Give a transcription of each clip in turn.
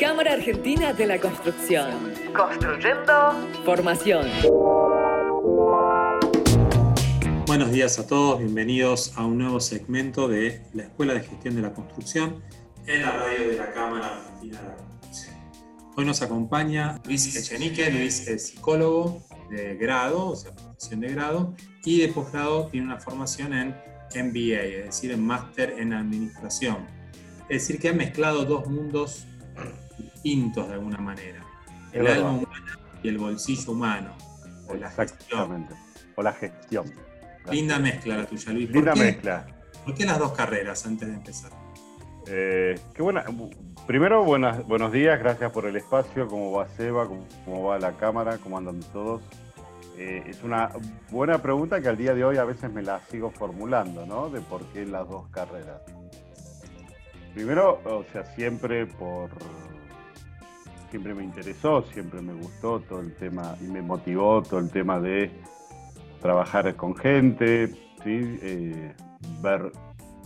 Cámara Argentina de la Construcción. Construyendo Formación. Buenos días a todos, bienvenidos a un nuevo segmento de la Escuela de Gestión de la Construcción en la radio de la Cámara Argentina de la Construcción. Hoy nos acompaña Luis Echenique, Luis es psicólogo de grado, o sea, formación de grado, y de posgrado tiene una formación en MBA, es decir, en máster en administración. Es decir, que ha mezclado dos mundos distintos de alguna manera, el Es alma verdad. humana y el bolsillo humano, o la gestión. O la gestión. Linda mezcla la tuya, Luis. ¿Por Linda qué- mezcla. ¿Por qué las dos carreras antes de empezar? Eh, qué buena. Primero, buenas, buenos días, gracias por el espacio. ¿Cómo va Seba? ¿Cómo, cómo va la cámara? ¿Cómo andan todos? Eh, es una buena pregunta que al día de hoy a veces me la sigo formulando, ¿no? De por qué las dos carreras. Primero, o sea, siempre por. Siempre me interesó, siempre me gustó todo el tema y me motivó todo el tema de trabajar con gente, ¿sí? Eh, ver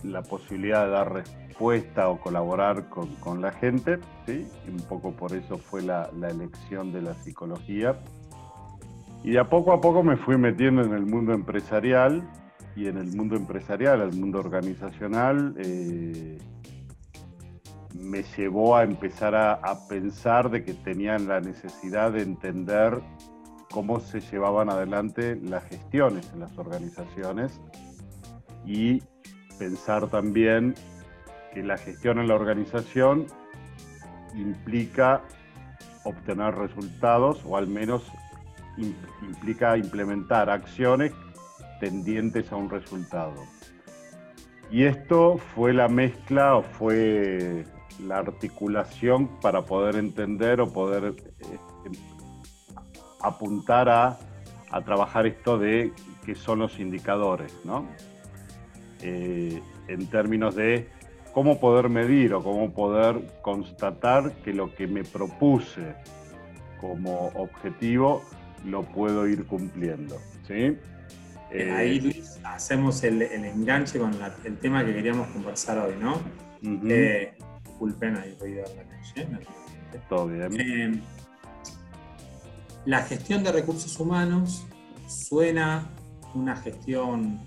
la posibilidad de dar respuesta o colaborar con, con la gente, ¿sí? Un poco por eso fue la, la elección de la psicología. Y de a poco a poco me fui metiendo en el mundo empresarial y en el mundo empresarial, el mundo organizacional, eh, me llevó a empezar a, pensar de que tenían la necesidad de entender cómo se llevaban adelante las gestiones en las organizaciones y pensar también que la gestión en la organización implica obtener resultados o al menos im- implica implementar acciones tendientes a un resultado. Y esto fue la mezcla o fue la articulación para poder entender o poder eh, apuntar a, a trabajar esto de qué son los indicadores, ¿no? Eh, en términos de cómo poder medir o cómo poder constatar que lo que me propuse como objetivo lo puedo ir cumpliendo, ¿sí? Eh, Ahí, Luis, hacemos el, el enganche con la- el tema que queríamos conversar hoy, ¿no? Eh, disculpen, ahí ruido en la calle. todo bien. Eh, la gestión de recursos humanos suena una gestión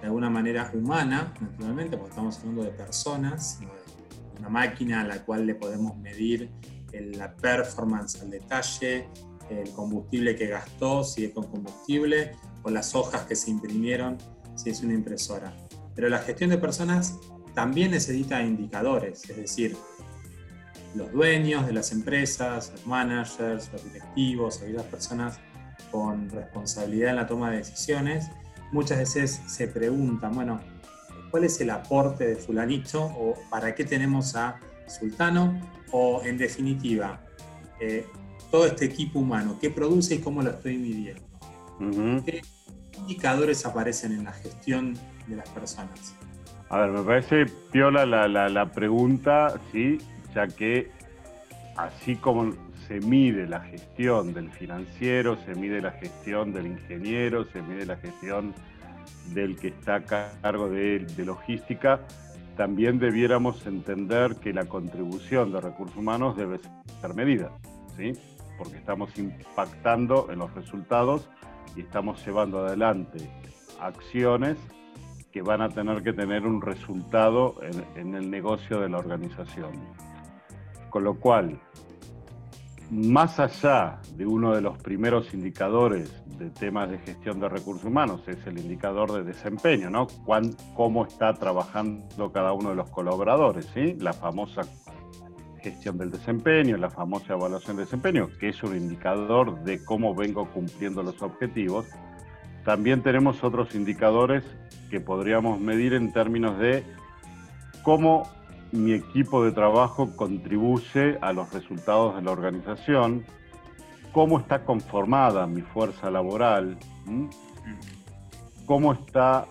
de alguna manera humana, naturalmente, porque estamos hablando de personas, no de una máquina a la cual le podemos medir la performance al detalle, el combustible que gastó, si es con combustible, o las hojas que se imprimieron, si es una impresora. Pero la gestión de personas también necesita indicadores, es decir, los dueños de las empresas, los managers, los directivos, aquellas personas con responsabilidad en la toma de decisiones, muchas veces se preguntan, bueno, ¿cuál es el aporte de fulanito o para qué tenemos a Sultano? O en definitiva, eh, todo este equipo humano, ¿qué produce y cómo lo estoy midiendo? ¿Qué indicadores aparecen en la gestión de las personas? A ver, me parece piola la, la- la pregunta, sí, ya que así como se mide la gestión del financiero, se mide la gestión del ingeniero, se mide la gestión del que está a cargo de, de logística, también debiéramos entender que la contribución de recursos humanos debe ser medida, ¿sí? porque estamos impactando en los resultados y estamos llevando adelante acciones que van a tener que tener un resultado en, en el negocio de la organización. Con lo cual, más allá de uno de los primeros indicadores de temas de gestión de recursos humanos, es el indicador de desempeño, ¿no? Cuán- cómo está trabajando cada uno de los colaboradores, ¿sí? La famosa gestión del desempeño, la famosa evaluación de desempeño, que es un indicador de cómo vengo cumpliendo los objetivos. También tenemos otros indicadores que podríamos medir en términos de cómo mi equipo de trabajo contribuye a los resultados de la organización, cómo está conformada mi fuerza laboral, cómo está,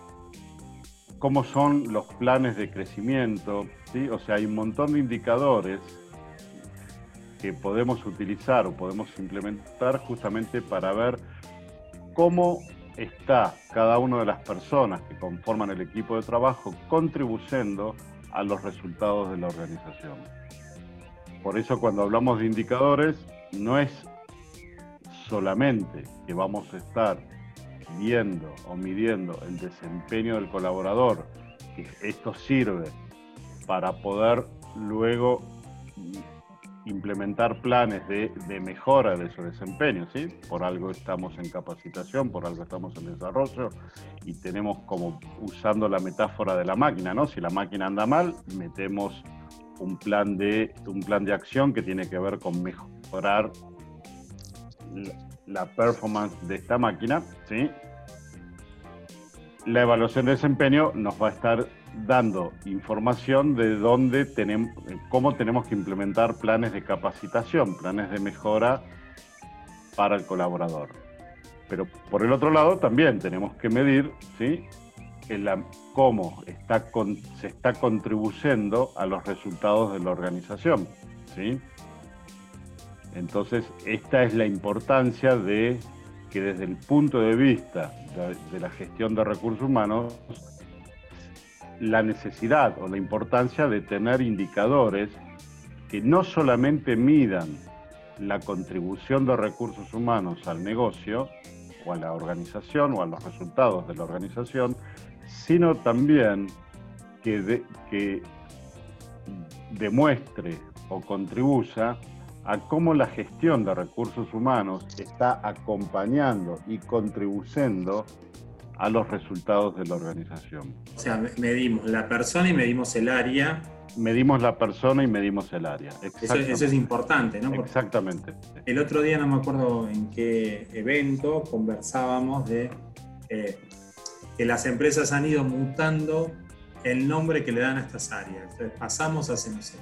cómo son los planes de crecimiento, ¿sí? O sea, hay un montón de indicadores que podemos utilizar o podemos implementar justamente para ver cómo está cada una de las personas que conforman el equipo de trabajo contribuyendo a los resultados de la organización. por eso cuando hablamos de indicadores, no es solamente que vamos a estar viendo o midiendo el desempeño del colaborador, que esto sirve para poder luego implementar planes de, mejora de su desempeño, ¿sí? Por algo estamos en capacitación, por algo estamos en desarrollo y tenemos como, usando la metáfora de la máquina, ¿no? Si la máquina anda mal, metemos un plan de, un plan de acción que tiene que ver con mejorar la performance de esta máquina, ¿sí? La evaluación de desempeño nos va a estar dando información de dónde tenemos, cómo tenemos que implementar planes de capacitación, planes de mejora para el colaborador. Pero por el otro lado también tenemos que medir ¿sí? cómo está se está contribuyendo a los resultados de la organización. ¿sí? Entonces, esta es la importancia de que desde el punto de vista de la gestión de recursos humanos la necesidad o la importancia de tener indicadores que no solamente midan la contribución de recursos humanos al negocio o a la organización o a los resultados de la organización, sino también que, demuestre o contribuya a cómo la gestión de recursos humanos está acompañando y contribuyendo a los resultados de la organización. O sea, medimos la persona y medimos el área. Medimos la persona y medimos el área. Eso, es importante, ¿no? Exactamente. El otro día, no me acuerdo en qué evento, conversábamos de eh, que las empresas han ido mutando el nombre que le dan a estas áreas. Entonces, pasamos hace, no sé,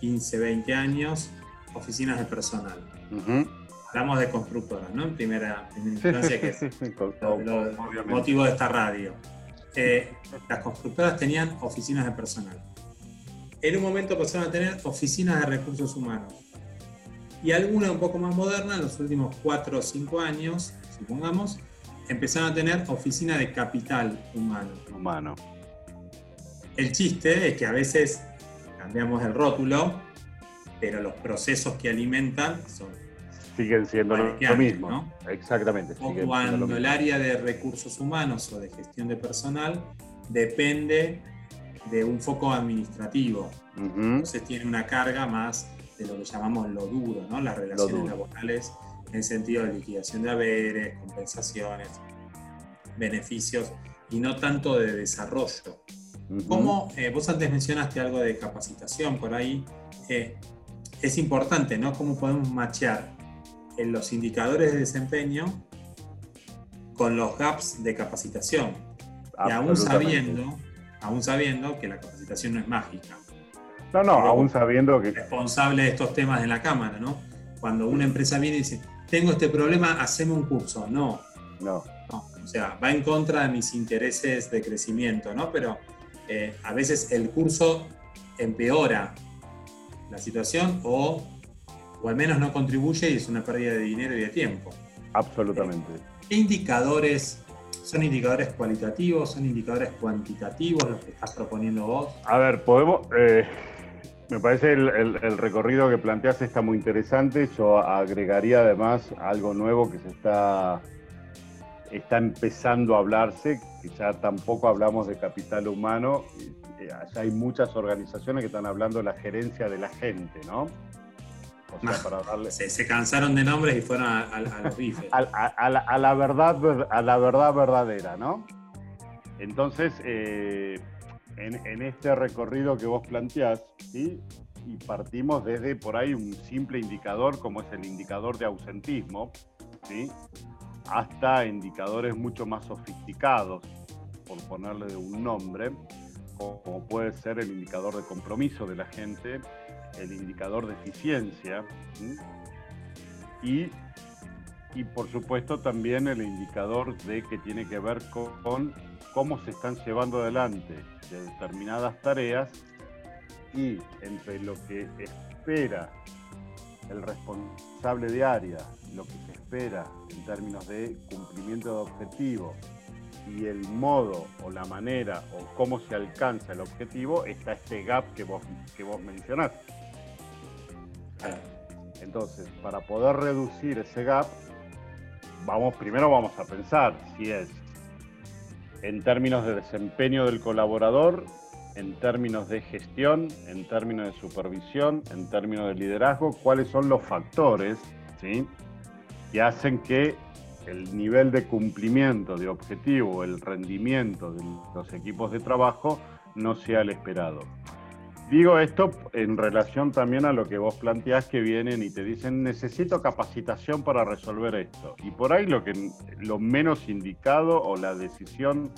15, eh, 20 años, oficinas de personal hablamos de constructoras, ¿no? En primera, instancia, que es el motivo de esta radio. Eh, las constructoras tenían oficinas de personal. En un momento pasaron a tener oficinas de recursos humanos. Y algunas un poco más modernas, en los últimos cuatro o cinco años, supongamos, empezaron a tener oficina de capital humano. Humano. El chiste es que a veces cambiamos el rótulo, pero los procesos que alimentan son siguen siendo lo, mismo. Exactamente. O cuando el área de recursos humanos o de gestión de personal depende de un foco administrativo. Entonces tiene una carga más de lo que llamamos lo duro, ¿no? las relaciones laborales en sentido de liquidación de haberes, compensaciones, beneficios y no tanto de desarrollo. Como eh, vos antes mencionaste algo de capacitación por ahí, eh, es importante, ¿no? Cómo podemos machear en los indicadores de desempeño con los gaps de capacitación. Y aún sabiendo, aún sabiendo que la capacitación no es mágica. No, no, aún sabiendo que... Responsable de estos temas en la Cámara, ¿no? Cuando una empresa viene y dice, tengo este problema, haceme un curso. No. No. O sea, va en contra de mis intereses de crecimiento, ¿no? Pero eh, a veces el curso empeora la situación o o al menos no contribuye y es una pérdida de dinero y de tiempo. Absolutamente. ¿Qué indicadores son indicadores cualitativos, son indicadores cuantitativos los que estás proponiendo vos? A ver, podemos... Eh, me parece el, el, recorrido que planteas está muy interesante. Yo agregaría además algo nuevo que se está, está empezando a hablarse, que ya tampoco hablamos de capital humano. Ya hay muchas organizaciones que están hablando de la gerencia de la gente, ¿no? se, cansaron de nombres y fueron a, los bifes. a, la, verdad, a la verdad verdadera, ¿no? Entonces, eh, en, este recorrido que vos planteás, ¿sí? y partimos desde por ahí un simple indicador como es el indicador de ausentismo, ¿sí? Hasta indicadores mucho más sofisticados, por ponerle un nombre, como puede ser el indicador de compromiso de la gente, el indicador de eficiencia y, y, por supuesto también el indicador de que tiene que ver con, cómo se están llevando adelante determinadas tareas y entre lo que espera el responsable de área, lo que se espera en términos de cumplimiento de objetivos y el modo o la manera o cómo se alcanza el objetivo está este gap que vos, que vos mencionaste. Entonces, para poder reducir ese gap, vamos, primero vamos a pensar si es en términos de desempeño del colaborador, en términos de gestión, en términos de supervisión, en términos de liderazgo, cuáles son los factores ¿sí? Que hacen que el nivel de cumplimiento de objetivo, el rendimiento de los equipos de trabajo no sea el esperado. Digo esto en relación también a lo que vos planteás que vienen y te dicen necesito capacitación para resolver esto. Y por ahí lo, que, lo menos indicado o la decisión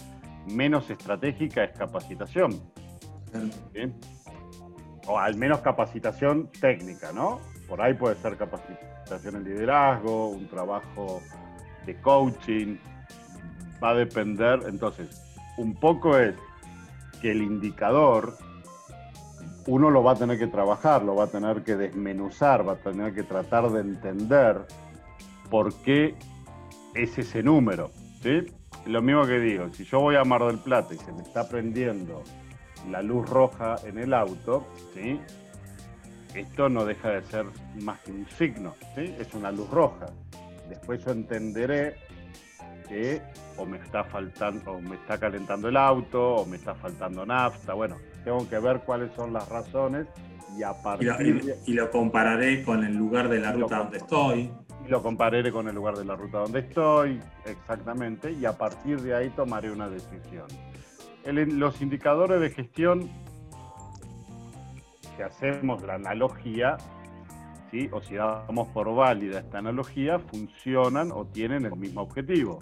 menos estratégica es capacitación. O al menos capacitación técnica, ¿no? Por ahí puede ser capacitación en liderazgo, un trabajo de coaching, va a depender. Entonces, un poco es que el indicador uno lo va a tener que trabajar, lo va a tener que desmenuzar, va a tener que tratar de entender por qué es ese número. ¿sí? Lo mismo que digo, si yo voy a Mar del Plata y se me está prendiendo la luz roja en el auto, ¿sí? Esto no deja de ser más que un signo, ¿sí? es una luz roja. Después yo entenderé que o me está faltando, o me está calentando el auto, o me está faltando nafta, bueno, tengo que ver cuáles son las razones y a partir y lo, compararé con el lugar de la ruta donde estoy. Y lo compararé con el lugar de la ruta donde estoy, exactamente, y a partir de ahí tomaré una decisión. los indicadores de gestión, si hacemos la analogía, ¿sí? o si damos por válida esta analogía, funcionan o tienen el mismo objetivo.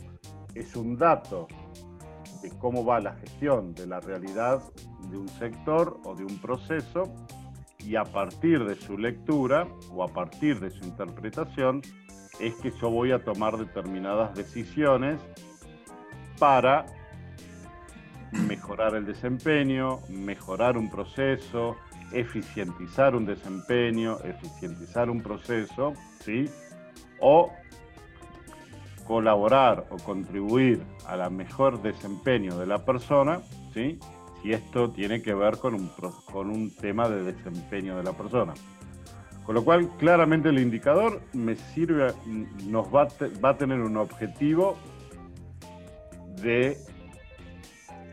Es un dato de cómo va la gestión de la realidad de un sector o de un proceso y a partir de su lectura o a partir de su interpretación es que yo voy a tomar determinadas decisiones para mejorar el desempeño, mejorar un proceso, eficientizar un desempeño, eficientizar un proceso, ¿sí? O colaborar o contribuir a la mejor desempeño de la persona, ¿sí? si esto tiene que ver con un, con un tema de desempeño de la persona. Con lo cual, claramente el indicador me sirve, nos va, va a tener un objetivo de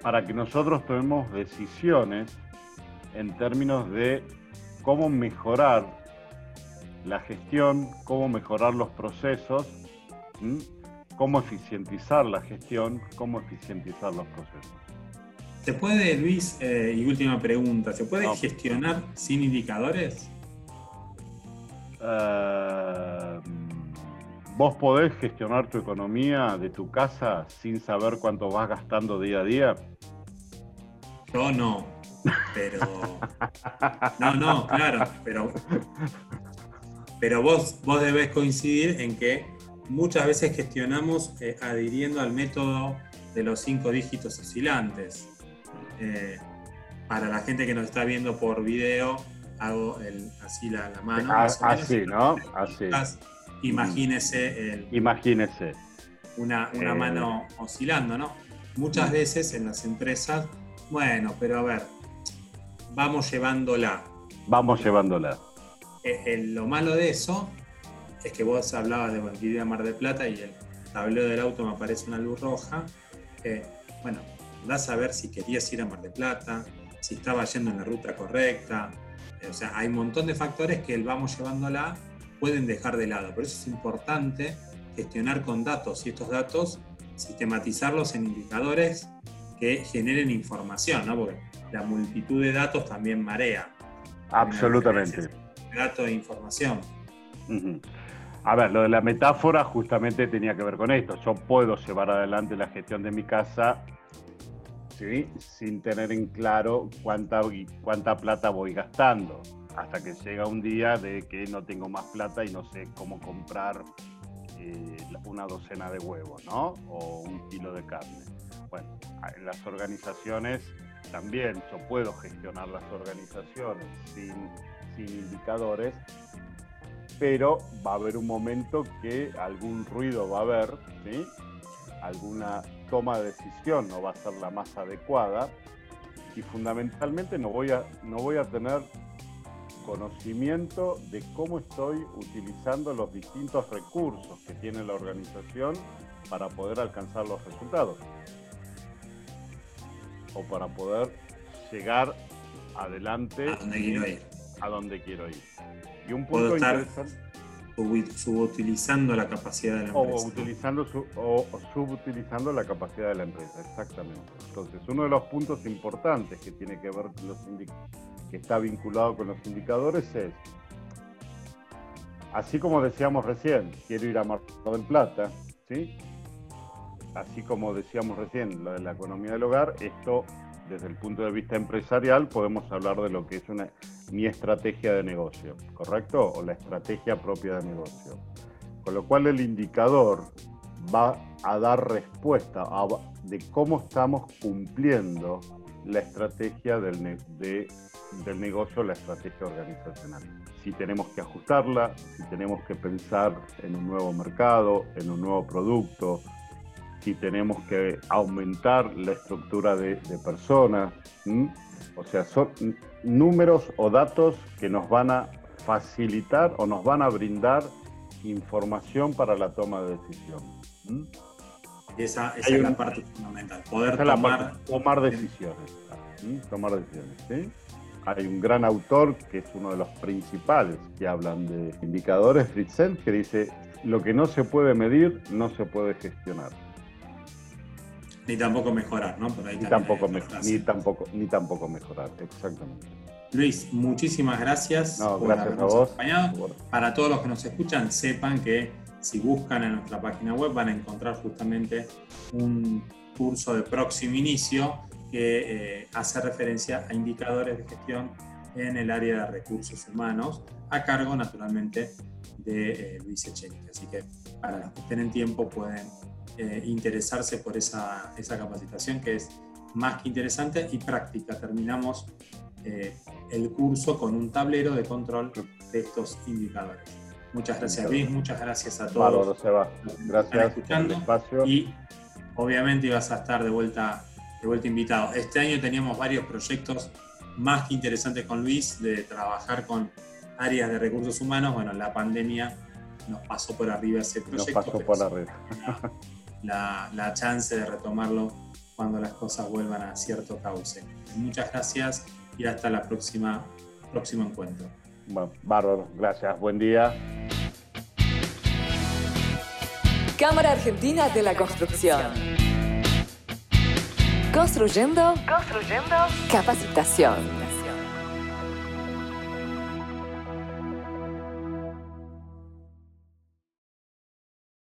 para que nosotros tomemos decisiones en términos de cómo mejorar la gestión, cómo mejorar los procesos, cómo eficientizar la gestión, cómo eficientizar los procesos. ¿Se puede, Luis, eh, y última pregunta, ¿se puede gestionar sin indicadores? Eh, ¿Vos podés gestionar tu economía de tu casa sin saber cuánto vas gastando día a día? Yo no, pero... No, no, claro, pero... Pero vos, vos debés coincidir en que muchas veces gestionamos eh, adhiriendo al método de los cinco dígitos oscilantes. Eh, para la gente que nos está viendo por video, hago así la, mano. Ah, así, ¿no? Así. Imagínese. El, Imagínese. Una, una eh. mano oscilando, ¿no? Muchas veces en las empresas, bueno, pero a ver, vamos llevándola. Vamos llevándola. Eh, lo malo de eso es que vos hablabas de Banquería Mar de Plata y el tablero del auto me aparece una luz roja. bueno, andás a ver si querías ir a Mar de Plata, si estaba yendo en la ruta correcta. O sea, hay un montón de factores que el vamos llevándola pueden dejar de lado. Por eso es importante gestionar con datos y estos datos sistematizarlos en indicadores que generen información, ¿no? Porque la multitud de datos también marea. Absolutamente. Datos e información. A ver, lo de la metáfora justamente tenía que ver con esto. Yo puedo llevar adelante la gestión de mi casa sin tener en claro cuánta, cuánta plata voy gastando, hasta que llega un día de que no tengo más plata y no sé cómo comprar eh, una docena de huevos, ¿no? O un kilo de carne. Bueno, en las organizaciones también yo puedo gestionar las organizaciones sin, indicadores, pero va a haber un momento que algún ruido va a haber, alguna toma de decisión no va a ser la más adecuada y fundamentalmente no voy a, no voy a tener conocimiento de cómo estoy utilizando los distintos recursos que tiene la organización para poder alcanzar los resultados o para poder llegar adelante a donde quiero ir. A donde quiero ir. Y un punto interesante subutilizando la capacidad de la empresa. O, utilizando o, subutilizando la capacidad de la empresa, exactamente. Entonces, uno de los puntos importantes que tiene que ver con los que está vinculado con los indicadores es, así como decíamos recién, quiero ir a Mar del Plata, ¿sí? Así como decíamos recién, lo de la economía del hogar, esto desde el punto de vista empresarial podemos hablar de lo que es una, mi estrategia de negocio, ¿correcto? O la estrategia propia de negocio. Con lo cual el indicador va a dar respuesta a, de cómo estamos cumpliendo la estrategia del, del negocio, la estrategia organizacional. Si tenemos que ajustarla, si tenemos que pensar en un nuevo mercado, en un nuevo producto, si tenemos que aumentar la estructura de, personas. O sea, son números o datos que nos van a facilitar o nos van a brindar información para la toma de decisión. esa, es la parte fundamental, poder tomar, tomar decisiones. Tomar decisiones. Hay un gran autor que es uno de los principales que hablan de indicadores, Fritzen, que dice, lo que no se puede medir no se puede gestionar. Ni tampoco mejorar, ¿no? ni, tampoco ni, tampoco, ni tampoco mejorar, exactamente. Luis, muchísimas gracias por habernos acompañado. Para todos los que nos escuchan, sepan que si buscan en nuestra página web van a encontrar justamente un curso de próximo inicio que eh, hace referencia a indicadores de gestión en el área de recursos humanos, a cargo naturalmente de eh, Luis Echenique. Así que para los que estén en tiempo pueden eh, interesarse por esa, esa, capacitación que es más que interesante y práctica. Terminamos eh, el curso con un tablero de control de estos indicadores. Muchas gracias Luis, muchas gracias a todos. Bárbaro, Gracias escuchando. Y obviamente ibas a estar de vuelta, de vuelta invitado. Este año teníamos varios proyectos más que interesantes con Luis de trabajar con áreas de recursos humanos. Bueno, la pandemia nos pasó por arriba ese proyecto. Nos pasó por arriba. la, chance de retomarlo cuando las cosas vuelvan a cierto cauce. Muchas gracias y hasta la próxima próximo encuentro. Bueno, bárbaro, gracias, buen día. Cámara Argentina de la Construcción. Construyendo, construyendo capacitación.